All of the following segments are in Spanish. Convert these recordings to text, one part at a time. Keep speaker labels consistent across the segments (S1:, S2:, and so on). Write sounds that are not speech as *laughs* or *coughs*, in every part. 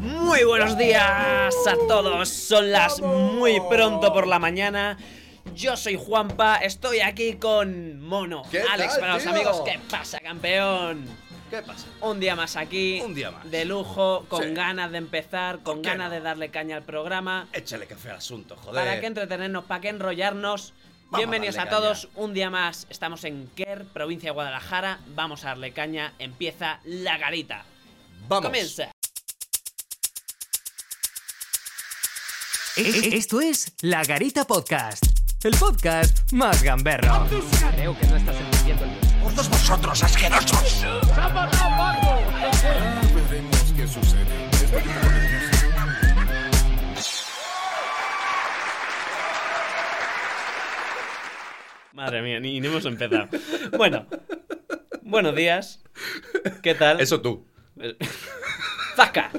S1: Muy buenos días a todos, son las muy pronto por la mañana. Yo soy Juanpa, estoy aquí con Mono.
S2: ¿Qué
S1: Alex
S2: tal,
S1: para los
S2: tío?
S1: amigos, ¿qué pasa, campeón?
S2: ¿Qué pasa?
S1: Un día más aquí.
S2: Un día más.
S1: De lujo, con
S2: Sí.
S1: ganas de empezar, con
S2: qué
S1: ganas
S2: no?
S1: de darle caña al programa.
S2: Échale café al asunto, joder.
S1: Para que entretenernos, para que enrollarnos.
S2: Vamos
S1: Bienvenidos
S2: a
S1: a,
S2: darle
S1: todos, un día más. Estamos en Quer, provincia de Guadalajara. Vamos a darle caña. Empieza la garita.
S2: Vamos.
S1: Comienza.
S3: E- e- Esto es La Garita Podcast, el podcast más gamberro. Creo que no estás entendiendo el
S2: ¡Todos vosotros, asquerosos!
S4: Veremos qué sucede.
S1: Madre mía, ni, ni hemos empezado. Bueno, buenos días. ¿Qué tal?
S2: Eso tú. *laughs*
S1: ¡Zasca!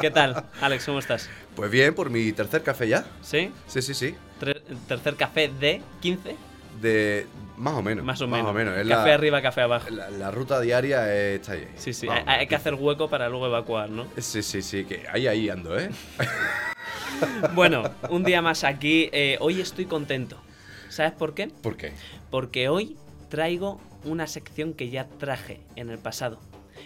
S1: ¿Qué tal, Alex? ¿Cómo estás?
S2: Pues bien, por mi tercer café ya.
S1: ¿Sí?
S2: Sí, sí, sí.
S1: Tre- tercer café de 15,
S2: De. Más o menos.
S1: más o menos.
S2: Es
S1: café
S2: la,
S1: arriba, café abajo.
S2: La, la ruta diaria eh, está ahí.
S1: Sí, sí,
S2: Más
S1: hay,
S2: o menos.
S1: hay que hacer hueco para luego evacuar, ¿no?
S2: Sí, sí, sí, que ahí, ahí ando, ¿eh? *laughs*
S1: Bueno, un día más aquí. Eh, hoy estoy contento. ¿Sabes por qué?
S2: ¿Por qué?
S1: Porque hoy traigo una sección que ya traje en el pasado.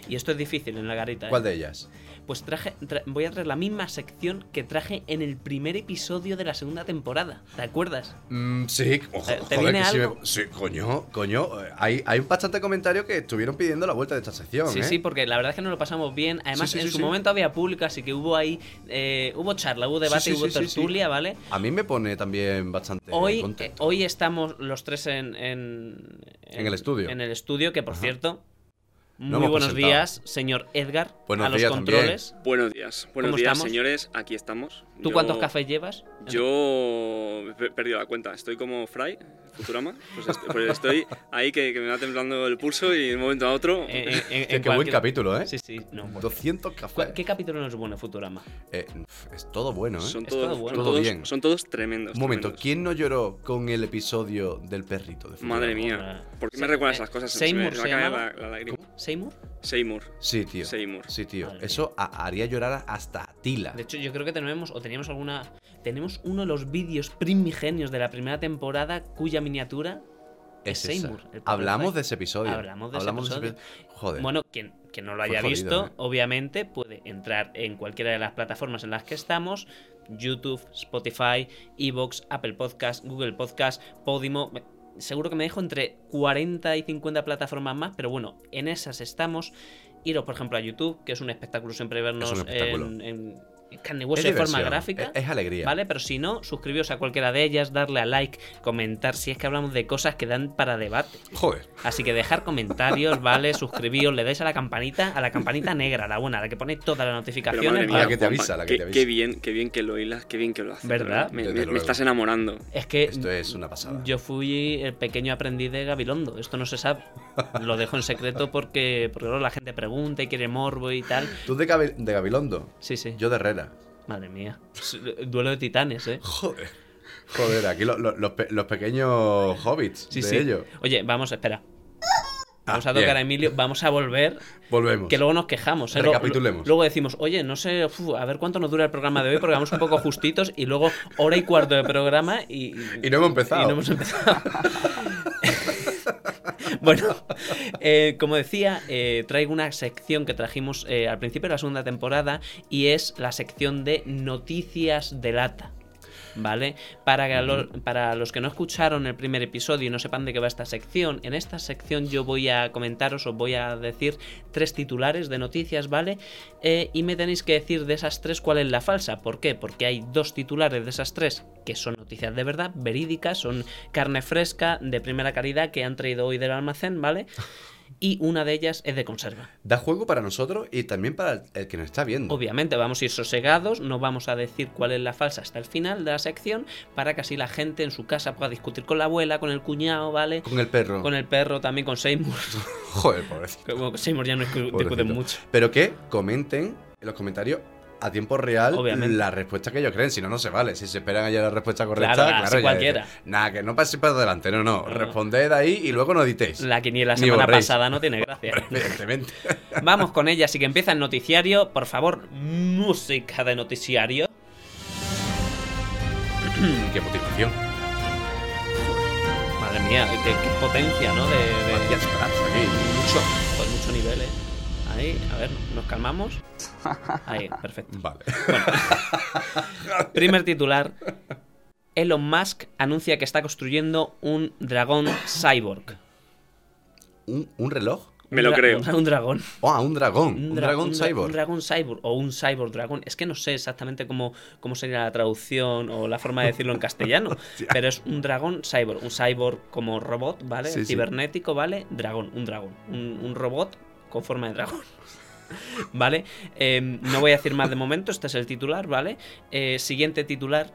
S1: Y esto es difícil en la garita. ¿eh?
S2: ¿Cuál de ellas?
S1: Pues traje, tra- voy a traer la misma sección que traje en el primer episodio de la segunda temporada. ¿Te acuerdas?
S2: Mm, sí, ojo,
S1: ¿Te-
S2: joder,
S1: viene
S2: que sí, me-
S1: algo?
S2: sí, coño, coño. eh, Hay, hay bastante comentario que estuvieron pidiendo la vuelta de esta sección,
S1: Sí,
S2: ¿eh?
S1: sí, porque la verdad es que nos lo pasamos bien. Además,
S2: Sí, sí,
S1: en su momento había público, así que hubo ahí, eh, hubo charla, hubo debate, hubo tertulia, ¿vale?
S2: A mí me pone también bastante
S1: Hoy, eh,
S2: contento.
S1: hoy estamos los tres en, en,
S2: En el estudio.
S1: En el estudio, que por
S2: Ajá.
S1: cierto, muy buenos días, señor Edgar,
S2: Buenos
S1: a los
S2: días también.
S1: controles.
S5: Buenos días, buenos
S1: ¿Cómo
S5: días
S1: estamos?
S5: señores, aquí estamos.
S1: ¿Tú
S5: Yo-
S1: cuántos cafés llevas?
S5: Yo he pe- perdido la cuenta, estoy como Fry, Futurama, pues, pues estoy ahí que, que me va temblando el pulso y de un momento a otro...
S1: En- en-
S2: Qué-
S1: en
S2: qué buen capítulo, ¿eh?
S1: Sí, sí, no. bueno.
S2: 200
S1: ¿Cu-
S2: cafés.
S1: ¿Qué capítulo no es bueno Futurama?
S2: Eh, es todo bueno, ¿eh?
S5: son
S1: Es
S5: todos,
S1: todo bueno.
S5: son
S2: Todo
S5: todos-
S2: bien.
S5: son todos tremendos.
S2: Un momento,
S5: tremendos.
S2: ¿quién no lloró con el episodio del perrito de Futurama?
S5: Madre mía, ¿por qué
S1: Se-
S5: me recuerdas
S1: eh,
S5: esas cosas?
S1: Seymour
S5: me
S1: se
S5: la, la lágrima.
S1: ¿Seymour?
S5: Seymour.
S2: Sí, tío.
S5: Seymour.
S2: Sí, tío.
S1: Madre
S2: Eso haría llorar hasta a Tila.
S1: De hecho, yo creo que tenemos, o teníamos alguna. Tenemos uno de los vídeos primigenios de la primera temporada cuya miniatura es
S2: Es.
S1: Seymour.
S2: Hablamos de ese episodio.
S1: Hablamos de ese episodio.
S2: Joder.
S1: Bueno, quien, quien no lo haya
S2: jodido,
S1: visto,
S2: ¿eh?
S1: obviamente puede entrar en cualquiera de las plataformas en las que estamos: YouTube, Spotify, Evox, Apple Podcast, Google Podcast, Podimo. Seguro que me dejo entre 40 y 50 plataformas más, pero bueno, en esas estamos. Iros, por ejemplo, a YouTube, que es un espectáculo siempre vernos
S2: espectáculo.
S1: en, en carne y
S2: Es
S1: de forma gráfica.
S2: Es, es alegría.
S1: ¿Vale? Pero si no, suscribiros a cualquiera de ellas, darle a like, comentar, si es que hablamos de cosas que dan para debate.
S2: Joder.
S1: Así que dejar comentarios, *laughs* ¿vale? Suscribíos, le dais a la campanita, a la campanita negra, la buena, la que pone todas las notificaciones.
S5: madre
S2: la que te avisa, la que
S5: qué,
S2: te avisa.
S5: qué bien, qué bien que lo hilas, qué bien que lo haces.
S1: ¿Verdad?
S5: Me, me- estás enamorando.
S1: Es que
S2: Esto es una pasada.
S1: yo fui el pequeño aprendiz de Gabilondo, esto no se sabe. Lo dejo en secreto porque, porque luego la gente pregunta y quiere morbo y tal.
S2: Tú de, Gabi- de Gabilondo.
S1: Sí, sí.
S2: Yo de Herrera.
S1: Madre mía. Duelo de titanes, ¿eh?
S2: Joder. Joder, aquí lo- lo- los, pe- los pequeños hobbits
S1: Sí,
S2: de
S1: sí.
S2: ellos.
S1: Oye, vamos, espera. Vamos
S2: Ah,
S1: a tocar
S2: bien.
S1: a Emilio, vamos a volver
S2: Volvemos.
S1: Que luego nos quejamos. ¿eh?
S2: Recapitulemos.
S1: Luego decimos, oye, no sé, uf, a ver cuánto nos dura el programa de hoy, porque vamos un poco justitos y luego hora y cuarto de programa y,
S2: Y no hemos empezado.
S1: y no hemos empezado. *laughs* bueno, eh, como decía, eh, traigo una sección que trajimos eh, al principio de la segunda temporada y es la sección de noticias de lata. ¿Vale? Para, lo- para los que no escucharon el primer episodio y no sepan de qué va esta sección, en esta sección yo voy a comentaros, os voy a decir tres titulares de noticias, ¿vale? Eh, y me tenéis que decir de esas tres cuál es la falsa. ¿Por qué? Porque hay dos titulares de esas tres que son noticias de verdad, verídicas, son carne fresca, de primera calidad, que han traído hoy del almacén, ¿vale? *laughs* Y una de ellas es de conserva.
S2: Da juego para nosotros y también para el, que nos está viendo.
S1: Obviamente vamos a ir sosegados, no vamos a decir cuál es la falsa hasta el final de la sección, para que así la gente en su casa pueda discutir con la abuela, con el cuñado, ¿vale?
S2: Con el perro.
S1: Con el perro, también con Seymour. *laughs*
S2: Joder, pobrecito.
S1: Como con Seymour ya no discu- discuten mucho.
S2: Pero que comenten en los comentarios a tiempo real
S1: Obviamente.
S2: la respuesta que ellos creen. Si no, no se vale. Si se esperan allá la respuesta correcta,
S1: Claro,
S2: claro, ya
S1: cualquiera.
S2: Nada, que no paséis para adelante. No, no.
S1: No.
S2: Responded ahí y luego no editéis.
S1: La quiniela
S2: Ni
S1: semana
S2: borréis.
S1: pasada no tiene *laughs* gracia.
S2: Evidentemente. *laughs*
S1: Vamos con ella, así que empieza el noticiario. Por favor, música de noticiario. *clears throat*
S2: Qué motivación.
S1: Madre mía, qué, qué potencia, ¿no? De,
S2: aquí.
S1: mucho, mucho nivel, ¿eh? Ahí, a ver, nos calmamos. Ahí, perfecto. *laughs*
S2: Vale. *laughs*
S1: Primer titular. Elon Musk anuncia que está construyendo un dragón cyborg.
S2: ¿Un, un reloj?
S5: Me lo creo.
S1: Un, un dragón.
S2: Oh, un dragón. Un,
S1: dra-
S2: dragón
S1: dra-
S2: cyborg.
S1: Un dragón cyborg o un cyborg dragón. Es que no sé exactamente cómo, cómo sería la traducción o la forma de decirlo en castellano. *laughs* pero es un dragón cyborg. Un cyborg como robot, ¿vale?
S2: Sí, sí.
S1: Cibernético, ¿vale? Dragón, un dragón. Un, un robot con forma de dragón. ¿Vale? Eh, no voy a decir más de momento, este es el titular, ¿vale? Eh, siguiente titular.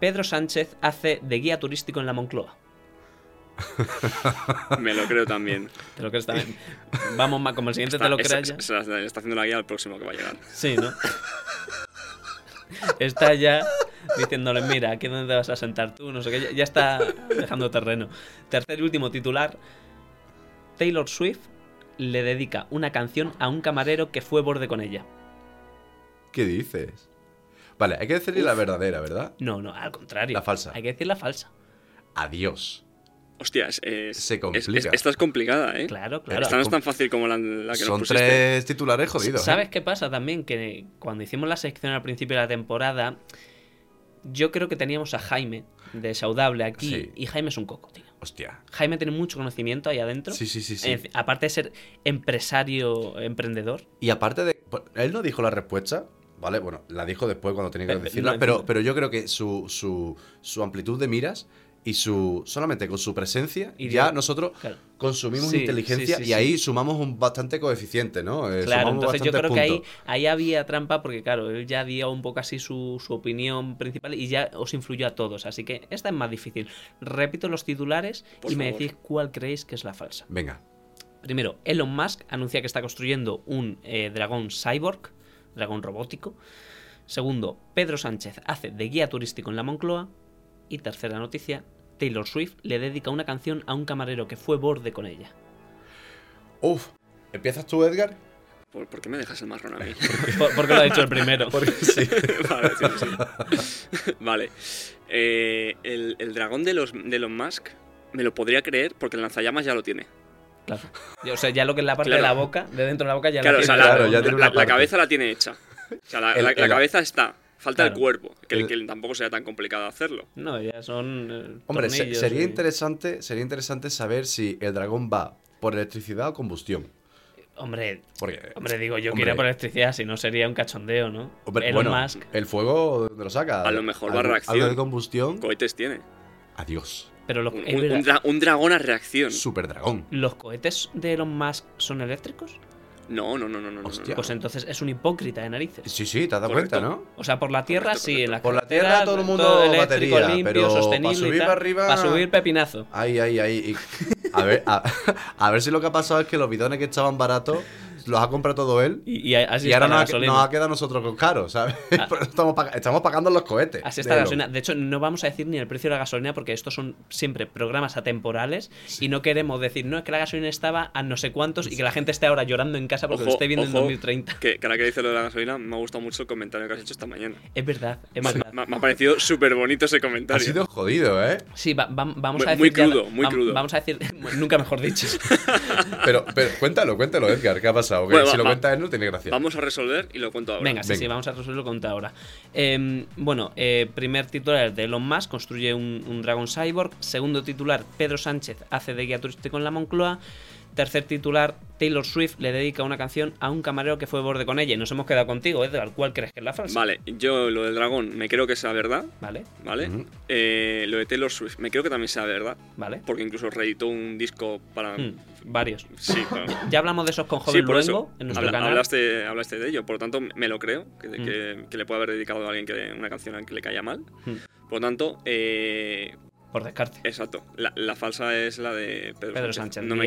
S1: Pedro Sánchez hace de guía turístico en la Moncloa. *laughs*
S5: Me lo creo también.
S1: Te lo crees también. Vamos, ma- como el siguiente te lo
S5: Está-
S1: creas
S5: es-
S1: ya.
S5: se está haciendo la guía al próximo que va a llegar.
S1: Sí, ¿no? Está ya diciéndole, mira, aquí dónde te vas a sentar tú, no sé qué, ya- ya está dejando terreno. Tercer y último titular. Taylor Swift le dedica una canción a un camarero que fue borde con ella.
S2: ¿Qué dices? Vale, hay que decirle la verdadera, ¿verdad?
S1: No, no, al contrario.
S2: La falsa.
S1: Hay que decir la falsa.
S2: Adiós.
S5: Hostia, es, es-
S2: Se complica.
S5: es- esta es complicada, ¿eh?
S1: Claro, claro.
S5: Esta no es tan fácil como la, la que
S2: Son
S5: nos pusiste.
S2: tres titulares jodidos. ¿eh?
S1: ¿Sabes qué pasa también? Que cuando hicimos la sección al principio de la temporada, yo creo que teníamos a Jaime de Saudable aquí
S2: Sí.
S1: y Jaime es un coco, tío.
S2: Hostia.
S1: Jaime tiene mucho conocimiento ahí adentro.
S2: Sí, sí, sí, sí.
S1: Eh, aparte de ser empresario, emprendedor.
S2: Y aparte de. Él no dijo la respuesta, ¿vale? Bueno, la dijo después cuando tenía que decirla,
S1: no,
S2: pero, pero yo creo que su, su, su amplitud de miras y su. solamente con su presencia,
S1: Y
S2: ya nosotros
S1: claro.
S2: consumimos
S1: Sí,
S2: inteligencia
S1: sí, sí,
S2: y
S1: sí.
S2: ahí sumamos un bastante coeficiente, ¿no? Eh,
S1: claro,
S2: sumamos
S1: entonces yo creo
S2: bastantes
S1: que ahí,
S2: puntos.
S1: ahí había trampa porque, claro, él ya dio un poco así su, su opinión principal y ya os influyó a todos. Así que esta es más difícil. Repito los titulares
S5: Por
S1: y me decís cuál creéis que es la falsa.
S2: Venga.
S1: Primero, Elon Musk anuncia que está construyendo un eh, dragón cyborg, dragón robótico. Segundo, Pedro Sánchez hace de guía turístico en la Moncloa. Y tercera noticia, Taylor Swift le dedica una canción a un camarero que fue borde con ella.
S2: Uf. ¿Empiezas tú, Edgar?
S5: ¿Por, por qué me dejas el marrón a mí? *laughs*
S1: Por- porque lo ha dicho el primero. *laughs*
S2: Porque sí. *laughs*
S5: vale, sí, sí. Vale. Eh, el, el dragón de los de Elon Musk me lo podría creer porque el lanzallamas ya lo tiene.
S1: Claro. O sea, ya lo que es la parte
S5: Claro.
S1: de la boca, de dentro de la boca, ya
S5: Claro,
S1: la
S5: o sea,
S1: tiene.
S5: la,
S2: Claro, ya
S5: la-
S2: tiene
S5: cabeza la tiene hecha. O sea, la,
S2: El-
S5: la- la
S2: el-
S5: cabeza está. Falta
S1: Claro.
S5: el cuerpo, que,
S2: El-
S5: que tampoco sea tan complicado hacerlo.
S1: No, ya son. eh,
S2: Hombre, se- sería
S1: y-
S2: interesante, sería interesante saber si el dragón va por electricidad o combustión.
S1: Hombre,
S2: Porque,
S1: hombre, digo, yo
S2: hombre,
S1: quería por electricidad, si no sería un cachondeo, ¿no?
S2: hombre,
S1: Elon
S2: bueno,
S1: Musk.
S2: el fuego, ¿dónde lo saca?
S5: A lo mejor va
S2: Algo-
S5: reacción.
S2: Algo de combustión.
S5: Cohetes tiene.
S2: Adiós.
S1: Pero los,
S5: Un, dra- un dragón a reacción.
S2: Super dragón.
S1: ¿los cohetes de Elon Musk son eléctricos?
S5: No, no, no, no, no.
S2: Hostia.
S1: Pues entonces es un hipócrita de narices.
S2: Sí, sí, te has dado
S5: Correcto.
S2: cuenta, ¿no?
S1: O sea, por la tierra
S5: Correcto,
S1: sí, en la
S2: Por la tierra todo el mundo
S1: eléctrico,
S2: batería,
S1: limpio,
S2: pero pa'
S1: sostenible y
S2: subir
S1: tal.
S2: para arriba-
S1: Para subir pepinazo.
S2: Ahí, ahí, ahí. *laughs* A ver, a, a ver si lo que ha pasado es que los bidones que estaban baratos los ha comprado todo él.
S1: Y, y así
S2: y
S1: está
S2: ahora nos ha, nos ha quedado a nosotros con caro, ¿sabes?
S1: Ah. *laughs*
S2: Estamos, pag- estamos pagando los cohetes.
S1: Así
S2: de
S1: está la gasolina. De hecho, no vamos a decir ni el precio de la gasolina porque estos son siempre programas atemporales y no queremos decir, no, es que la gasolina estaba a no sé cuántos y que la gente esté ahora llorando en casa porque lo esté viendo en
S5: ojo,
S1: 2030.
S5: Que, que ahora que dice lo de la gasolina, me ha gustado mucho el comentario que has hecho esta mañana.
S1: Es verdad, es
S5: Me,
S1: verdad.
S5: me- me ha parecido súper bonito ese
S2: Ha
S5: comentario.
S2: sido jodido, ¿eh?
S1: Sí, va- va- vamos
S5: Muy-
S1: a decir.
S5: muy
S1: ya
S5: crudo, muy crudo.
S1: Vamos a decir, *laughs* nunca mejor dicho. *laughs*
S2: Pero, pero cuéntalo, cuéntalo, Edgar, ¿qué ha pasado?
S5: Bueno,
S2: si
S5: va-
S2: lo
S5: va-
S2: cuenta él no tiene gracia.
S5: Vamos a resolver y lo cuento ahora.
S1: Venga, sí,
S2: Venga.
S1: sí, vamos a resolverlo con ahora. Eh, bueno, eh, primer titular de Elon Musk, construye un, un dragón cyborg. Segundo titular, Pedro Sánchez hace de guía turístico en la Moncloa. Tercer titular, Taylor Swift le dedica una canción a un camarero que fue borde con ella. Y nos hemos quedado contigo, Edgar. ¿Cuál crees que es la falsa?
S5: Vale, yo lo del dragón me creo que sea verdad,
S1: Vale,
S5: ¿vale? Eh, lo de Taylor Swift me creo que también sea verdad,
S1: vale.
S5: porque incluso reeditó un disco para...
S1: Hmm, varios.
S5: Sí, claro. *laughs*
S1: Ya hablamos de esos con
S5: Sí,
S1: Joven
S5: por
S1: Luengo
S5: eso.
S1: en nuestro
S5: Habla-
S1: canal.
S5: hablaste, hablaste de ello, por lo tanto me lo creo, que,
S1: Mm.
S5: que- que le puede haber dedicado a alguien que, una canción a que le caía mal.
S1: Hmm,
S5: Por lo tanto, eh,
S1: Por descarte.
S5: exacto, la, la falsa es la de Pedro,
S1: Pedro
S5: Sánchez.
S1: Sánchez,
S5: No me,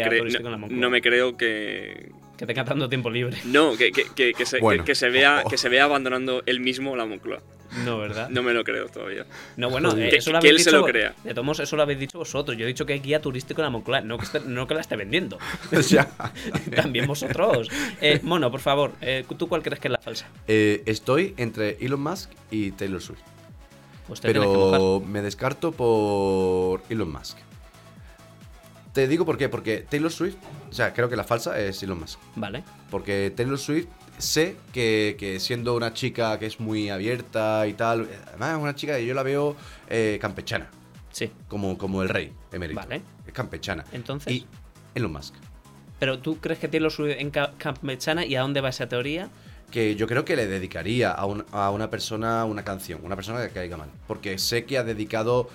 S5: no, no me creo que,
S1: Que tenga tanto tiempo libre.
S5: No, que, que- que- que se,
S2: Bueno.
S5: que, que se vea, *laughs* que se vea abandonando él mismo la Moncloa.
S1: No, ¿verdad?
S5: No me lo creo todavía.
S1: No, bueno, eh,
S5: Que-
S1: eso lo
S5: que él se lo crea.
S1: De todos modos, eso lo habéis dicho vosotros. Yo he dicho que es guía turístico en la Moncloa, no que, esté- no que la esté vendiendo. *laughs*
S2: Ya. *laughs*
S1: También vosotros. Eh, Mono, por favor, eh, ¿tú cuál crees que es la falsa?
S2: Eh, estoy entre Elon Musk y Taylor Swift.
S1: Pues te que.
S2: Pero me descarto por Elon Musk. Te digo por qué, porque Taylor Swift, o sea, creo que la falsa es Elon Musk.
S1: Vale.
S2: Porque Taylor Swift sé que, que siendo una chica que es muy abierta y tal, además es una chica que yo la veo eh, campechana,
S1: Sí.
S2: como, como el rey emérito.
S1: Vale.
S2: Es campechana.
S1: Entonces.
S2: Y Elon Musk.
S1: Pero tú crees que suyo en Ca- Campechana y a dónde va esa teoría?
S2: Que yo creo que le dedicaría a, un- a una persona una canción, una persona que caiga mal. Porque sé que ha dedicado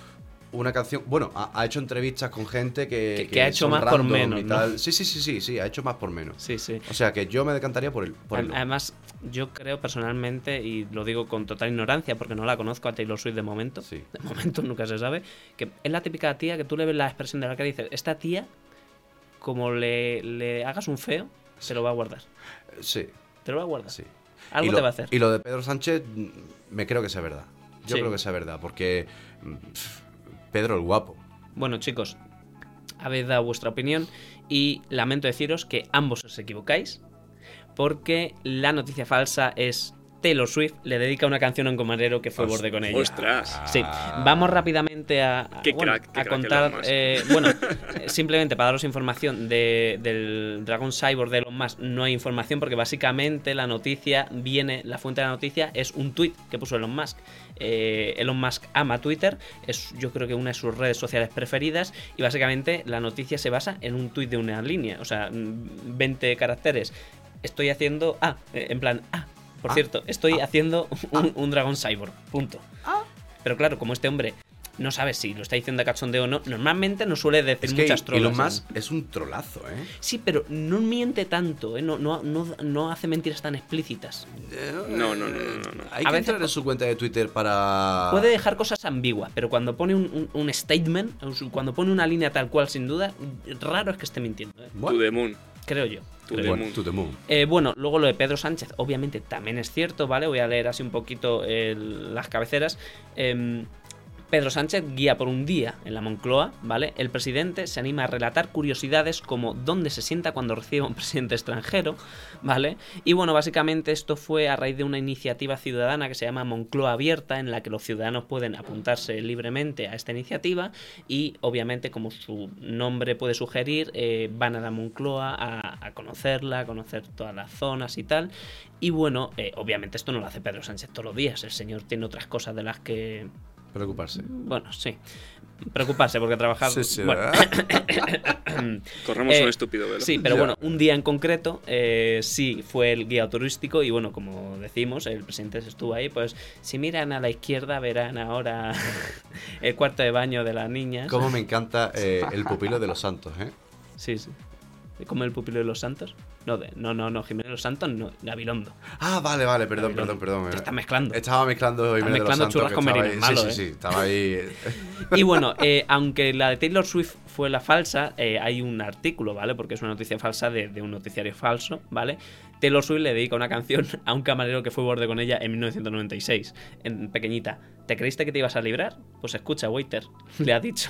S2: una canción. Bueno, ha, ha hecho entrevistas con gente que.
S1: Que- que ha hecho más por menos.
S2: Sí, sí, sí, sí, sí, ha hecho más por menos.
S1: Sí, sí.
S2: O sea que yo me decantaría por él. Por.
S1: Además, yo creo personalmente, y lo digo con total ignorancia porque no la conozco a Taylor Swift de momento,
S2: Sí.
S1: de momento *laughs* nunca se sabe, que es la típica tía que tú le ves la expresión de la cara y dices, esta tía, como le, le hagas un feo, se lo va a guardar.
S2: Sí,
S1: Te lo va a guardar.
S2: sí.
S1: Algo
S2: lo,
S1: te va a hacer.
S2: Y lo de Pedro Sánchez, mm, me creo que sea verdad. Yo
S1: Sí.
S2: creo que sea verdad, porque. mm, Pedro el guapo.
S1: Bueno, chicos, habéis dado vuestra opinión y lamento deciros que ambos os equivocáis porque la noticia falsa es Taylor Swift le dedica una canción a un camarero que fue
S2: Os-
S1: borde con ella.
S5: Ostras.
S1: Sí, vamos rápidamente a, a-
S5: Qué
S1: bueno,
S5: crack, qué
S1: a contar. Eh, bueno, eh, simplemente para daros información de- del Dragon Cyborg de Elon Musk, no hay información porque básicamente la noticia viene, la fuente de la noticia es un tweet que puso Elon Musk. Eh, Elon Musk ama Twitter, es yo creo que una de sus redes sociales preferidas y básicamente la noticia se basa en un tweet de una línea, o sea, mm, 20 caracteres. Estoy haciendo. Ah, en plan. Ah, por
S2: Ah,
S1: cierto, estoy
S2: ah,
S1: haciendo un, un dragón cyborg. Punto. Pero claro, como este hombre no sabe si lo está diciendo a cachondeo o no, normalmente no suele decir
S2: Es que
S1: muchas trolas.
S2: Elon
S1: ¿eh?
S2: Musk es un trolazo, ¿eh?
S1: Sí, pero no miente tanto, ¿eh? no, no, no, no hace mentiras tan explícitas.
S5: No, no, no, no, no, no.
S2: Hay
S1: A
S2: que
S1: veces
S2: entrar en su cuenta de Twitter para.
S1: Puede dejar cosas ambiguas, pero cuando pone un, un- un statement, cuando pone una línea tal cual, sin duda, raro es que esté mintiendo, ¿eh?
S2: Bueno,
S5: To the moon.
S1: creo yo.
S5: To
S1: creo
S5: the
S1: yo.
S2: bueno,
S5: moon.
S2: to the moon.
S1: Eh, bueno, luego lo de Pedro Sánchez, obviamente también es cierto, ¿vale? Voy a leer así un poquito el- las cabeceras. Em, Pedro Sánchez guía por un día en la Moncloa, ¿vale? El presidente se anima a relatar curiosidades como dónde se sienta cuando recibe a un presidente extranjero, ¿vale? Y bueno, básicamente esto fue a raíz de una iniciativa ciudadana que se llama Moncloa Abierta, en la que los ciudadanos pueden apuntarse libremente a esta iniciativa y obviamente, como su nombre puede sugerir, eh, van a la Moncloa a, conocerla, a conocer todas las zonas y tal. Y bueno, eh, obviamente esto no lo hace Pedro Sánchez todos los días, el señor tiene otras cosas de las que
S2: Preocuparse.
S1: bueno, sí. Preocuparse porque trabajar.
S2: Sí, sí,
S1: bueno, *coughs*
S5: Corremos
S1: Eh,
S5: un estúpido velo.
S1: sí, pero
S2: Ya.
S1: bueno, un día en concreto eh, sí fue el guía turístico y bueno, como decimos, el presidente estuvo ahí, pues si miran a la izquierda verán ahora *laughs* el cuarto de baño de las niñas.
S2: Cómo me encanta eh, el pupilo de los santos, ¿eh?
S1: Sí, sí. ¿Como el pupilo de los santos? No, de- no, no, no, Jiménez de los Santos, no, Gabilondo.
S2: Ah, vale, vale, perdón,
S1: Gabilondo.
S2: perdón, perdón.
S1: Te estás mezclando.
S2: Estaba mezclando Jiménez de los Santos,
S1: churras con
S2: estaba ahí-
S1: malo,
S2: Sí,
S1: ¿eh?
S2: sí, sí, estaba ahí. *laughs*
S1: Y bueno, eh, aunque la de Taylor Swift fue la falsa, eh, hay un artículo, ¿vale? Porque es una noticia falsa de, de un noticiario falso, ¿vale? Taylor Swift le dedica una canción a un camarero que fue borde con ella en 1996, en pequeñita. ¿Te creíste que te ibas a librar? Pues escucha, waiter, le ha dicho.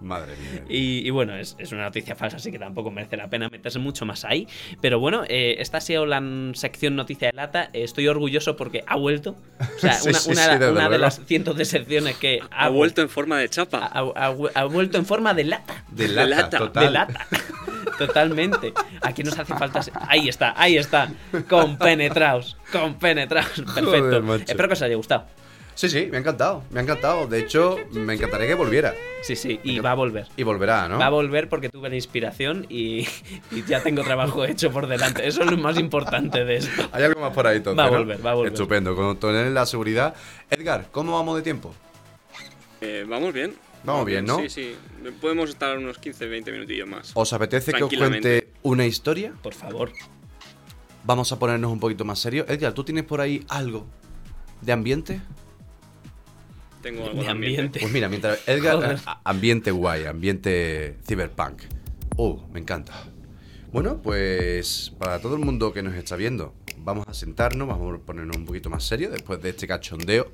S2: Madre mía.
S1: Y, y bueno, es, es una noticia falsa, así que tampoco merece la pena meterse mucho más ahí. Pero bueno, eh, esta ha sido la sección noticia de lata. Estoy orgulloso porque ha vuelto. O sea, *laughs*
S2: Sí,
S1: una,
S2: sí,
S1: una-
S2: sí, desde
S1: una de las cientos de secciones que
S5: Ha
S1: hago-
S5: vuelto en forma de chapa.
S1: ha, ha- ha vuelto en forma de lata.
S2: De
S5: de
S2: lata,
S5: lata,
S2: total.
S1: De lata. *laughs* Totalmente. Aquí nos hace falta. Ahí está, ahí está. Compenetraos. Compenetraos. Perfecto.
S2: Joder.
S1: Espero que os haya gustado.
S2: Sí, sí, me ha encantado, me ha encantado. De hecho, me encantaría que volviera.
S1: Sí, sí. Y va a volver.
S2: Y volverá, ¿no?
S1: Va a volver porque tuve la inspiración y, *laughs* y ya tengo trabajo hecho por delante. Eso es lo más importante de esto.
S2: Hay algo más por ahí, entonces,
S1: Va a volver, va a volver.
S2: Estupendo, con tener la seguridad. Edgar, ¿cómo vamos de tiempo?
S5: Eh, vamos bien.
S2: Vamos bien, ¿no?
S5: Sí, sí. Podemos estar unos 15, 20 minutillos más.
S2: ¿Os apetece que os cuente una historia?
S1: Por favor.
S2: Vamos a ponernos un poquito más serios. Edgar, ¿tú tienes por ahí algo de ambiente?
S5: Tengo algo
S1: De
S5: de ambiente.
S1: ambiente.
S2: Pues mira, mientras Edgar, ambiente guay, ambiente cyberpunk. Uh, me encanta. Bueno, pues para todo el mundo que nos está viendo, vamos a sentarnos, vamos a ponernos un poquito más serio después de este cachondeo.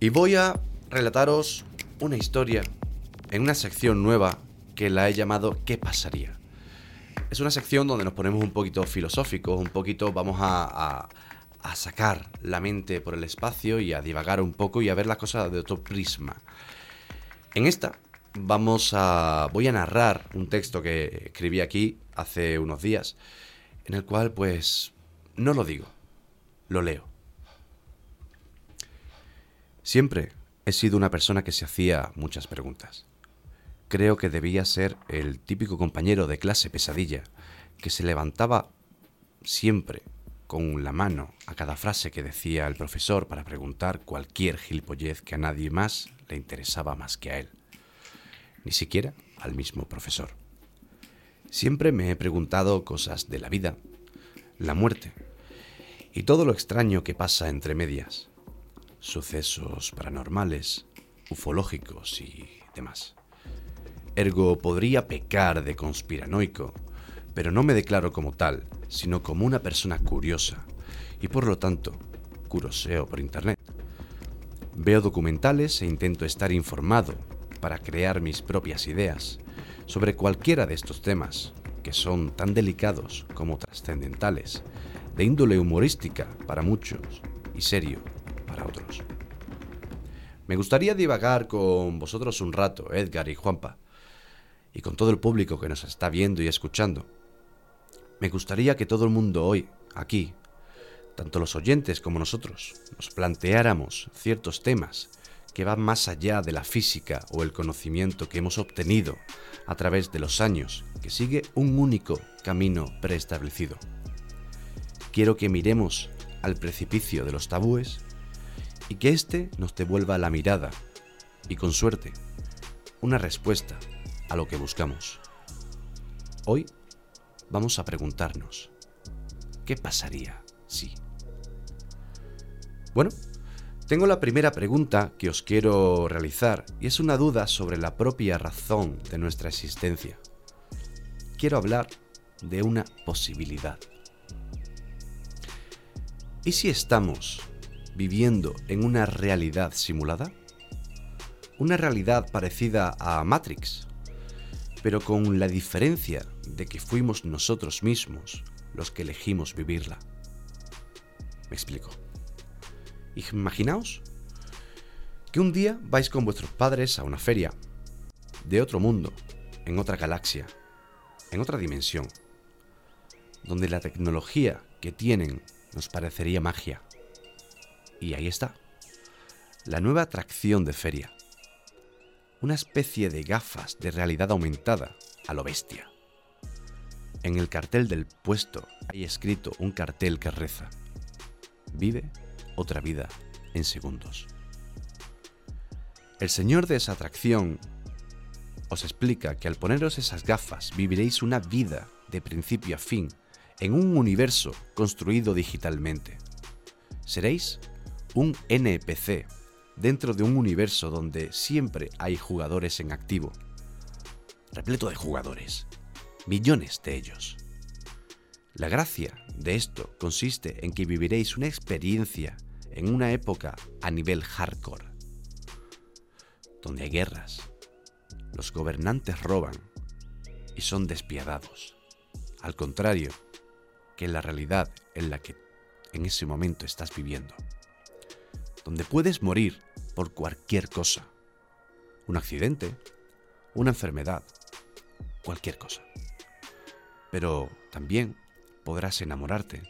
S2: Y voy a relataros una historia en una sección nueva que la he llamado ¿Qué pasaría? Es una sección donde nos ponemos un poquito filosóficos, un poquito vamos a, a- a sacar la mente por el espacio y a divagar un poco y a ver las cosas de otro prisma. En esta vamos a voy a narrar un texto que escribí aquí hace unos días en el cual pues no lo digo, lo leo. Siempre he sido una persona que se hacía muchas preguntas. Creo que debía ser el típico compañero de clase pesadilla que se levantaba siempre con la mano a cada frase que decía el profesor para preguntar cualquier gilipollez que a nadie más le interesaba más que a él ni siquiera al mismo profesor. Siempre me he preguntado cosas de la vida, la muerte y todo lo extraño que pasa entre medias, sucesos paranormales, ufológicos y demás. Ergo podría pecar de conspiranoico, pero no me declaro como tal, sino como una persona curiosa y por lo tanto curoseo por internet. Veo documentales e intento estar informado para crear mis propias ideas sobre cualquiera de estos temas, que son tan delicados como trascendentales, de índole humorística para muchos y serio para otros. Me gustaría divagar con vosotros un rato, Edgar y Juanpa, y con todo el público que nos está viendo y escuchando. Me gustaría que todo el mundo hoy, aquí, tanto los oyentes como nosotros, nos planteáramos ciertos temas que van más allá de la física o el conocimiento que hemos obtenido a través de los años, que sigue un único camino preestablecido. Quiero que miremos al precipicio de los tabúes y que éste nos devuelva la mirada y, con suerte, una respuesta a lo que buscamos. Hoy vamos a preguntarnos, ¿qué pasaría si? Bueno, tengo la primera pregunta que os quiero realizar y es una duda sobre la propia razón de nuestra existencia. Quiero hablar de una posibilidad. ¿Y si estamos viviendo en una realidad simulada? Una realidad parecida a Matrix, pero con la diferencia de que fuimos nosotros mismos los que elegimos vivirla. Me explico. Imaginaos que un día vais con vuestros padres a una feria de otro mundo, en otra galaxia, en otra dimensión, donde la tecnología que tienen nos parecería magia. Y ahí está, la nueva atracción de feria. Una especie de gafas de realidad aumentada a lo bestia. En el cartel del puesto hay escrito un cartel que reza. Vive otra vida en segundos. El señor de esa atracción os explica que al poneros esas gafas viviréis una vida de principio a fin en un universo construido digitalmente. Seréis un NPC dentro de un universo donde siempre hay jugadores en activo. Repleto de jugadores. Millones de ellos. La gracia de esto consiste en que viviréis una experiencia en una época a nivel hardcore, donde hay guerras, los gobernantes roban y son despiadados, al contrario que la realidad en la que en ese momento estás viviendo, donde puedes morir por cualquier cosa, un accidente, una enfermedad, cualquier cosa. Pero también podrás enamorarte,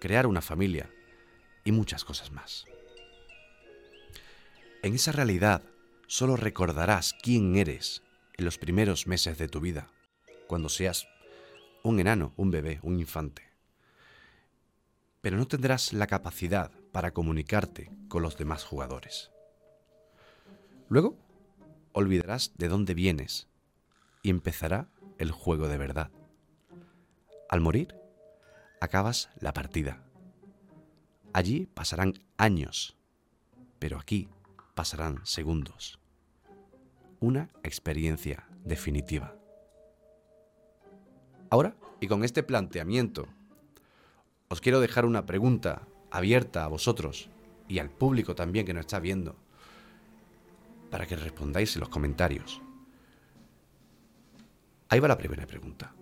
S2: crear una familia y muchas cosas más. En esa realidad solo recordarás quién eres en los primeros meses de tu vida, cuando seas un enano, un bebé, un infante. Pero no tendrás la capacidad para comunicarte con los demás jugadores. Luego, olvidarás de dónde vienes y empezará el juego de verdad. Al morir, acabas la partida. Allí pasarán años, pero aquí pasarán segundos. Una experiencia definitiva. Ahora, y con este planteamiento, os quiero dejar una pregunta abierta a vosotros y al público también que nos está viendo, para que respondáis en los comentarios. Ahí va la primera pregunta.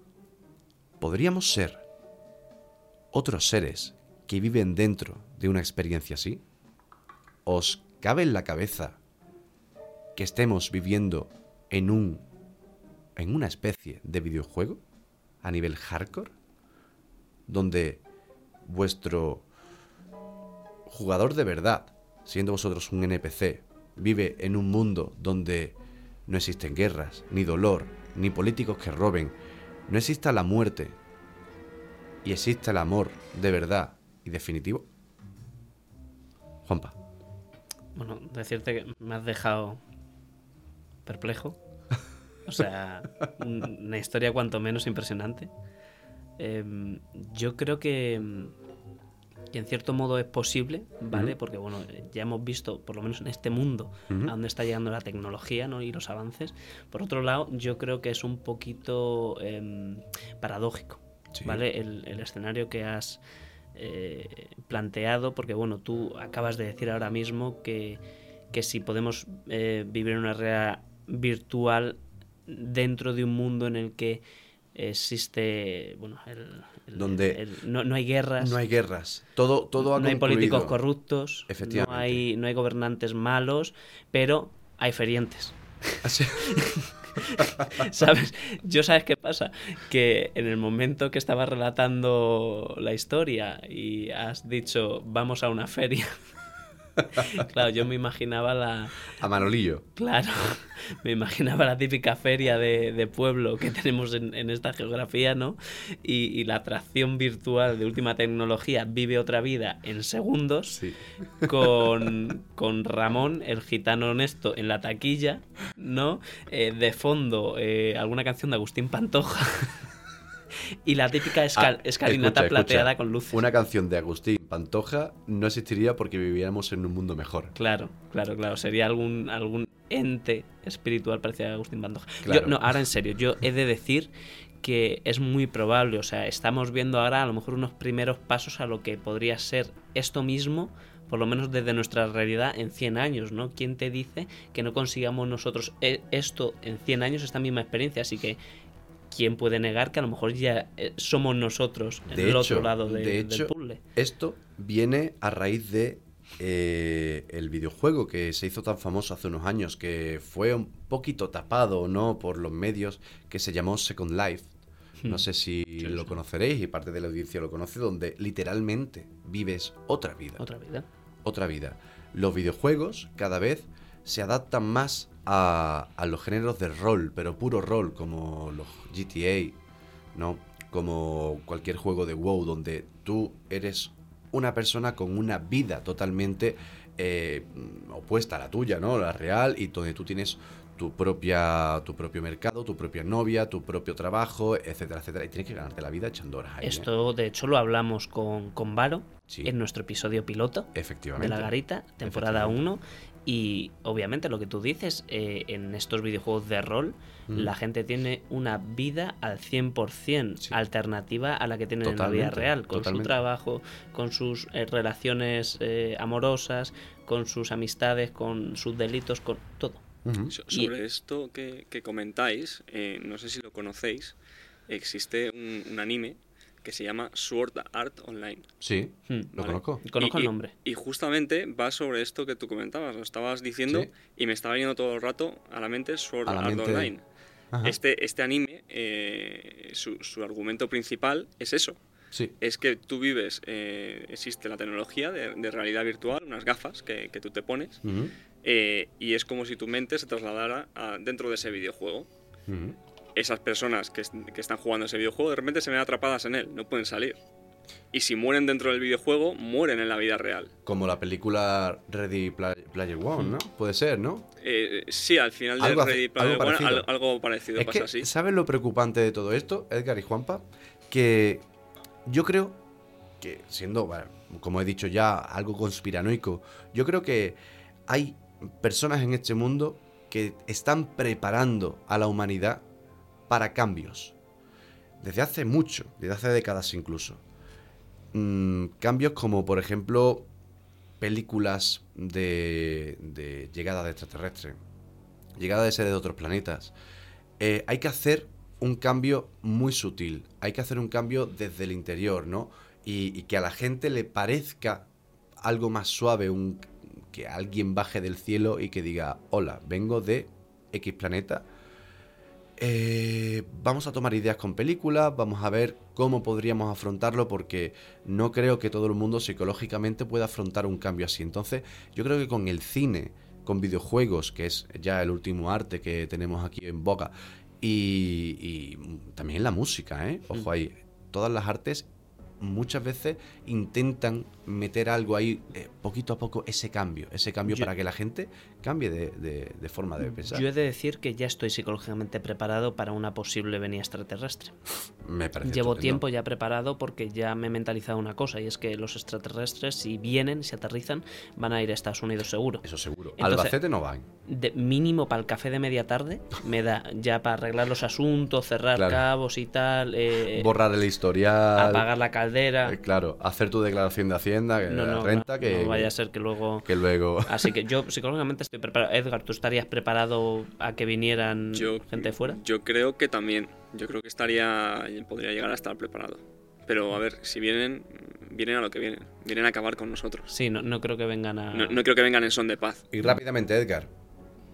S2: ¿Podríamos ser otros seres que viven dentro de una experiencia así? ¿Os cabe en la cabeza que estemos viviendo en un en una especie de videojuego a nivel hardcore donde vuestro jugador de verdad, siendo vosotros un NPC, vive en un mundo donde no existen guerras, ni dolor, ni políticos que roben, no exista la muerte y exista el amor de verdad y definitivo? Juanpa.
S1: Bueno, decirte que me has dejado perplejo. O sea, un- una historia cuanto menos impresionante. Em, yo creo que, em, que en cierto modo es posible, ¿vale? Porque bueno, ya hemos visto, por lo menos en este mundo, a dónde está llegando la tecnología ¿no? y los avances. Por otro lado, yo creo que es un poquito em, paradójico,
S2: Sí.
S1: ¿vale? El, el escenario que has eh, planteado, porque bueno, tú acabas de decir ahora mismo que, que si podemos eh, vivir en una realidad virtual dentro de un mundo en el que existe, bueno, el, el-
S2: Donde
S1: el- no, no hay guerras,
S2: No hay guerras. Todo, todo ha
S1: no hay políticos corruptos,
S2: Efectivamente.
S1: no hay, no hay gobernantes malos, pero hay ferientes.
S2: Así- *laughs*
S1: ¿Sabes? Yo sabes qué pasa, que en el momento que estaba relatando la historia y has dicho vamos a una feria, *laughs* claro, yo me imaginaba la,
S2: A Manolillo.
S1: claro, *laughs* me imaginaba la típica feria de, de pueblo que tenemos en, en esta geografía, ¿no? Y, y la atracción virtual de última tecnología vive otra vida en segundos
S2: Sí.
S1: con, *laughs* con Ramón, el gitano honesto, en la taquilla, ¿no? Eh, de fondo, eh, alguna canción de Agustín Pantoja. Y la típica escal-
S2: Ah,
S1: escalinata
S2: escucha,
S1: plateada
S2: escucha.
S1: con luces.
S2: Una canción de Agustín Pantoja no existiría porque viviéramos en un mundo mejor.
S1: Claro, claro, claro. Sería algún, algún ente espiritual parecido a Agustín Pantoja.
S2: Claro.
S1: Yo, no, ahora en serio, yo he de decir que es muy probable, o sea, estamos viendo ahora a lo mejor unos primeros pasos a lo que podría ser esto mismo, por lo menos desde nuestra realidad en 100 años, ¿no? ¿Quién te dice que no consigamos nosotros e- esto en 100 años, esta misma experiencia? Así que, ¿quién puede negar que a lo mejor ya eh, somos nosotros en
S2: De
S1: el
S2: hecho,
S1: otro lado de-
S2: de
S1: del puzzle?
S2: Esto viene a raíz de eh, el videojuego que se hizo tan famoso hace unos años, que fue un poquito tapado, ¿no? Por los medios, que se llamó Second Life. No
S1: Hmm.
S2: sé si lo conoceréis y parte de la audiencia lo conoce, donde literalmente vives otra vida.
S1: Otra vida.
S2: otra vida. Los videojuegos cada vez se adaptan más a, a los géneros de rol, pero puro rol, como los GTA, ¿no? Como cualquier juego de WoW, donde tú eres una persona con una vida totalmente eh, opuesta a la tuya, ¿no? La real, y donde tú tienes tu propia tu propio mercado, tu propia novia, tu propio trabajo, etcétera, etcétera. Y tienes que ganarte la vida echando horas ahí. ¿eh?
S1: Esto, de hecho, lo hablamos con, con Varo
S2: Sí.
S1: en nuestro episodio piloto de
S2: Efectivamente.
S1: La Garita, temporada 1. Y obviamente lo que tú dices, eh, en estos videojuegos de rol,
S2: Mm.
S1: la gente tiene una vida al 100%
S2: Sí.
S1: alternativa a la que tienen en la vida
S2: Totalmente,
S1: real, con su
S2: totalmente.
S1: trabajo, con sus eh, relaciones eh, amorosas, con sus amistades, con sus delitos, con todo.
S2: Ujú.
S5: So-
S1: Y-
S5: Sobre esto que, que comentáis, eh, no sé si lo conocéis, existe un, un anime que se llama Sword Art Online.
S2: Sí,
S1: Hmm.
S2: lo
S5: Vale.
S2: conozco.
S1: Conozco
S5: Y-
S1: el
S5: y-
S1: nombre.
S5: Y justamente va sobre esto que tú comentabas, lo estabas diciendo
S2: Sí.
S5: y me estaba viniendo todo el rato a la mente Sword
S2: la
S5: Art
S2: mente-
S5: Online.
S2: Ajá.
S5: Este, este anime, eh, su, su argumento principal es eso.
S2: Sí.
S5: Es que tú vives, eh, existe la tecnología de, de realidad virtual, unas gafas que, que tú te pones,
S2: Ujú,
S5: eh, y es como si tu mente se trasladara a- dentro de ese videojuego.
S2: ujú.
S5: Esas personas que, est- que están jugando ese videojuego de repente se ven atrapadas en él, no pueden salir. Y si mueren dentro del videojuego, mueren en la vida real.
S2: Como la película Ready Pla- Player One, ¿no? Puede ser, ¿no?
S5: Eh, sí, al final de
S2: Algo
S5: Ready Player
S2: algo
S5: One,
S2: parecido.
S5: al- algo parecido
S2: es
S5: pasa
S2: que,
S5: así.
S2: ¿sabes lo preocupante de todo esto, Edgar y Juanpa? Que yo creo que, siendo, bueno, como he dicho ya, algo conspiranoico, yo creo que hay personas en este mundo que están preparando a la humanidad para cambios. desde hace mucho, desde hace décadas incluso. Mm, cambios como, por ejemplo, películas de, de llegada de extraterrestres, llegada de seres de otros planetas. Eh, hay que hacer un cambio muy sutil, hay que hacer un cambio desde el interior, ¿no? Y, y que a la gente le parezca algo más suave, un, que alguien baje del cielo y que diga, hola, vengo de X planeta. Eh, vamos a tomar ideas con películas, vamos a ver cómo podríamos afrontarlo porque no creo que todo el mundo psicológicamente pueda afrontar un cambio así. Entonces, yo creo que con el cine, con videojuegos, que es ya el último arte que tenemos aquí en boca, y, y también la música, ¿eh? Ojo ahí, todas las artes muchas veces intentan meter algo ahí, eh, poquito a poco, ese cambio, ese cambio
S1: Yo-
S2: para que la gente cambie de, de- de forma de pensar.
S1: Yo he de decir que ya estoy psicológicamente preparado para una posible venida extraterrestre.
S2: Me parece
S1: Llevo
S2: estupendo.
S1: tiempo ya preparado porque ya me he mentalizado una cosa y es que los extraterrestres si vienen, si aterrizan, van a ir a Estados Unidos seguro.
S2: Eso seguro.
S1: Entonces-
S2: Albacete no van.
S1: De mínimo para el café de media tarde me da ya para arreglar los asuntos, cerrar
S2: Claro.
S1: cabos y tal, eh,
S2: Borrar el historial.
S1: apagar la caldera.
S2: eh, claro, hacer tu declaración de Hacienda, que
S1: no, no,
S2: renta,
S1: no,
S2: que,
S1: no vaya a ser que luego...
S2: que luego.
S1: Así que yo *laughs* psicológicamente estoy preparado. Edgar, ¿tú estarías preparado a que vinieran
S5: Yo,
S1: gente de fuera?
S5: Yo creo que también. Yo creo que estaría. Podría llegar a estar preparado. Pero a ver, si vienen, vienen a lo que vienen. Vienen a acabar con nosotros.
S1: Sí, no, no creo que vengan a...
S5: No, no creo que vengan en son de paz.
S2: Y rápidamente, Edgar,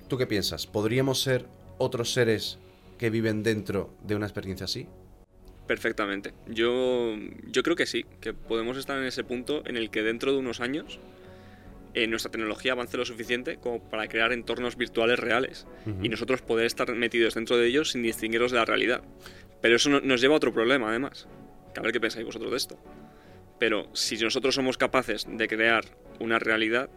S2: ¿tú qué piensas? ¿Podríamos ser otros seres que viven dentro de una experiencia así?
S5: Perfectamente. Yo, yo creo que sí, que podemos estar en ese punto en el que dentro de unos años eh, nuestra tecnología avance lo suficiente como para crear entornos virtuales reales y nosotros poder estar metidos dentro de ellos sin distinguirlos de la realidad. Pero eso no- nos lleva a otro problema, además. Que a ver qué pensáis vosotros de esto. Pero si nosotros somos capaces de crear una realidad,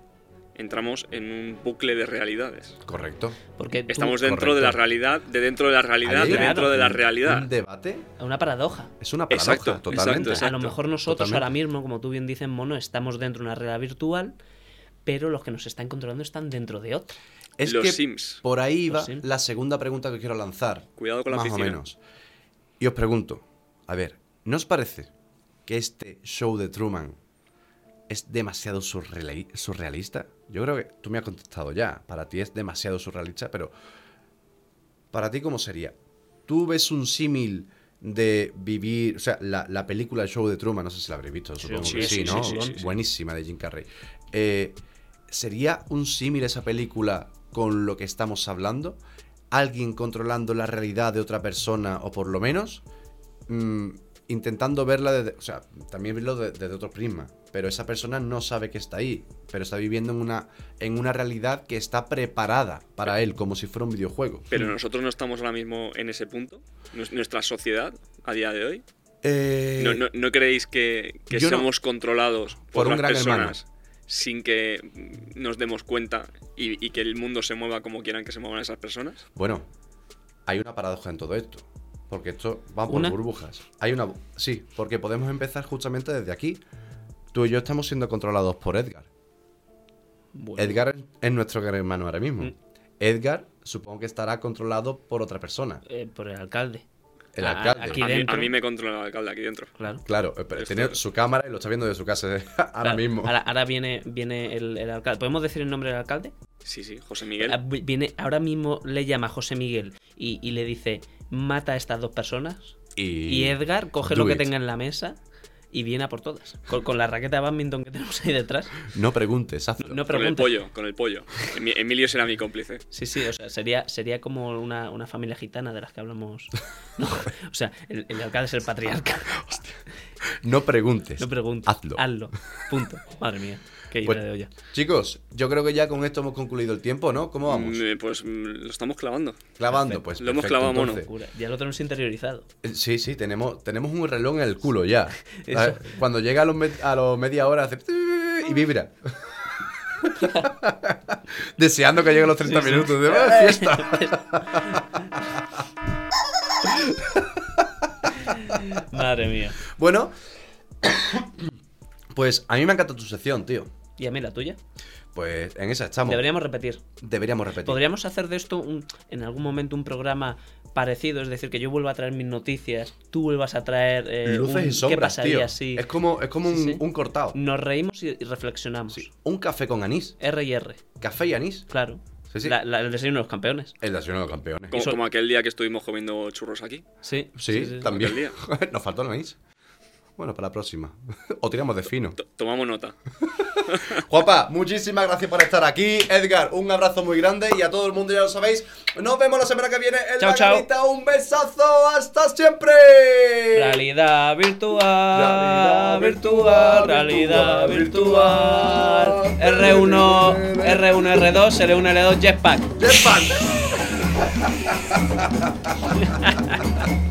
S5: entramos en un bucle de realidades.
S2: Correcto.
S1: Porque tú-
S5: Estamos dentro de la realidad, de dentro de la realidad, de dentro de la realidad.
S2: Un debate
S1: una paradoja.
S2: es una paradoja,
S5: Exacto,
S2: totalmente.
S5: exacto,
S1: A lo mejor nosotros
S2: Totalmente.
S1: ahora mismo, como tú bien dices, Mono, estamos dentro de una realidad virtual, pero los que nos están controlando están dentro de otra.
S2: Es
S5: Los
S2: que
S5: Sims.
S2: por ahí va la segunda pregunta que quiero lanzar.
S5: Cuidado con la
S2: más
S5: piscina.
S2: o menos. Y os pregunto, a ver, ¿no os parece que este show de Truman es demasiado surreali- surrealista? Yo creo que tú me has contestado ya. Para ti es demasiado surrealista, pero ¿para ti cómo sería? ¿Tú ves un símil de vivir, o sea, la, la película El show de Truman, no sé si la habréis visto, supongo
S5: sí,
S2: que sí,
S5: sí,
S2: ¿no?
S5: sí, sí, sí.
S2: Buenísima de Jim Carrey. Eh, ¿Sería un símil esa película con lo que estamos hablando? ¿Alguien controlando la realidad de otra persona o por lo menos mm, intentando verla desde, o sea, también verlo de- desde otro prisma, pero esa persona no sabe que está ahí, pero está viviendo en una, en una realidad que está preparada para él, como si fuera un videojuego.
S5: Pero nosotros no estamos ahora mismo en ese punto. Nues- Nuestra sociedad, a día de hoy.
S2: Eh,
S5: ¿No, no, no creéis que, que
S2: no.
S5: somos controlados
S2: Por
S5: por,
S2: un
S5: las
S2: gran hermano.
S5: Sin que nos demos cuenta y, y que el mundo se mueva como quieran que se muevan esas personas?
S2: Bueno, hay una paradoja en todo esto. Porque esto va por
S1: ¿Una?
S2: burbujas. Hay una. Sí, porque podemos empezar justamente desde aquí. Tú y yo estamos siendo controlados por Edgar.
S1: Bueno,
S2: Edgar es nuestro gran hermano ahora mismo.
S1: Mm.
S2: Edgar supongo que estará controlado por otra persona.
S1: eh, por el alcalde.
S2: El
S1: A-
S2: alcalde.
S1: Aquí
S5: A mí, a mí me controla el alcalde aquí dentro.
S1: Claro.
S2: Claro, eh, pero
S5: Esto-
S2: tiene su cámara y lo está viendo desde su casa *laughs* ahora
S1: Claro.
S2: mismo.
S1: Ahora, ahora viene, viene el, el alcalde. ¿Podemos decir el nombre del alcalde?
S5: Sí, sí, José Miguel.
S1: Ah, vi- Viene, ahora mismo le llama José Miguel y, y le dice, mata a estas dos personas.
S2: Y,
S1: Y Edgar coge lo que tenga en la mesa y viene a por todas. Con, con la raqueta de badminton que tenemos ahí detrás.
S2: No preguntes, hazlo.
S1: No
S5: con el pollo, con el pollo. Emi- Emilio será mi cómplice.
S1: Sí, sí, o sea, sería, sería como una, una familia gitana de las que hablamos. No, *laughs* o sea, el, el alcalde es el patriarca.
S2: No preguntes.
S1: No preguntes.
S2: Hazlo.
S1: Hazlo. Punto. Madre mía.
S2: Pues,
S1: ida de olla.
S2: Chicos, yo creo que ya con esto hemos concluido el tiempo, ¿no? ¿Cómo vamos?
S5: Mm, eh, Pues mm, lo estamos clavando.
S2: Clavando, pues.
S5: Lo hemos
S2: perfecto,
S5: clavado mono.
S1: Ya lo tenemos interiorizado.
S2: Eh, Sí, sí, tenemos, tenemos un reloj en el culo ya. *laughs* Cuando llega a los, a los media hora hace y vibra. *laughs* Deseando que lleguen los 30 minutos de ¡Ah, *laughs* fiesta.
S1: Madre mía.
S2: Bueno, pues a mí me encanta tu sección, tío.
S1: ¿Y a mí la tuya?
S2: Pues en esa estamos.
S1: Deberíamos repetir.
S2: Deberíamos repetir.
S1: Podríamos hacer de esto un- en algún momento un programa parecido, es decir, que yo vuelva a traer mis noticias, tú vuelvas a traer eh,
S2: Luces
S1: un-
S2: y sombras,
S1: ¿Qué pasaría
S2: tío.
S1: si
S2: Es como, es como
S1: Sí,
S2: un,
S1: sí.
S2: un cortado.
S1: nos reímos y, reflexionamos?
S2: Sí. Un café con anís.
S1: R y R,
S2: Café y anís.
S1: claro.
S2: Sí, sí.
S1: La- la- el desayuno de los campeones.
S2: El desayuno de los campeones.
S5: Como, como aquel día que estuvimos comiendo churros aquí.
S1: Sí,
S2: Sí, también.
S5: Día. *laughs*
S2: Nos faltó el anís. Bueno, para la próxima. *laughs* o tiramos de fino.
S5: To- tomamos nota. *laughs*
S2: Juanpa, muchísimas gracias por estar aquí. Edgar, un abrazo muy grande y a todo el mundo ya lo sabéis. Nos vemos la semana que viene en
S1: Chao,
S2: la
S1: chao.
S2: garita. Un besazo. Hasta siempre.
S1: Realidad virtual,
S2: Realidad virtual,
S1: realidad
S2: virtual.
S1: virtual. R1, R1, R2, L1, L2, Jetpack.
S2: Jetpack. *laughs*